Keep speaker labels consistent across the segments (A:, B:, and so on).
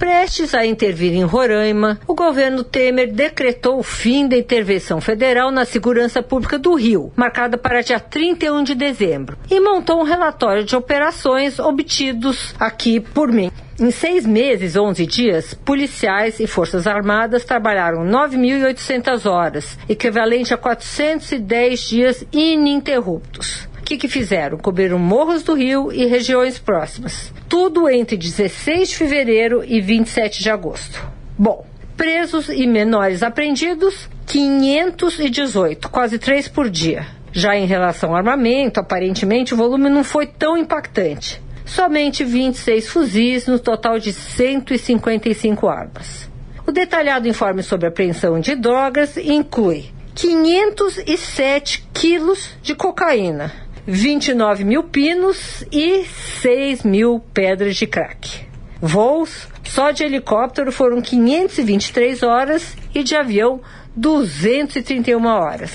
A: Prestes a intervir em Roraima, o governo Temer decretou o fim da intervenção federal na segurança pública do Rio, marcada para dia 31 de dezembro, e montou um relatório de operações obtidos aqui por mim. Em seis meses, 11 dias, policiais e forças armadas trabalharam 9.800 horas, equivalente a 410 dias ininterruptos. Que, que fizeram? Cobriram morros do Rio e regiões próximas. Tudo entre 16 de fevereiro e 27 de agosto. Bom, presos e menores apreendidos, 518, quase três por dia. Já em relação ao armamento, aparentemente o volume não foi tão impactante somente 26 fuzis, no total de 155 armas. O detalhado informe sobre apreensão de drogas inclui 507 quilos de cocaína, 29 mil pinos e 6 mil pedras de crack. Voos só de helicóptero foram 523 horas e de avião 231 horas.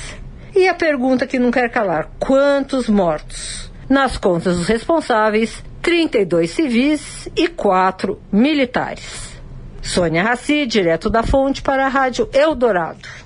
A: E a pergunta que não quer calar: quantos mortos? Nas contas dos responsáveis, 32 civis e 4 militares. Sônia Raci, direto da fonte para a Rádio Eldorado.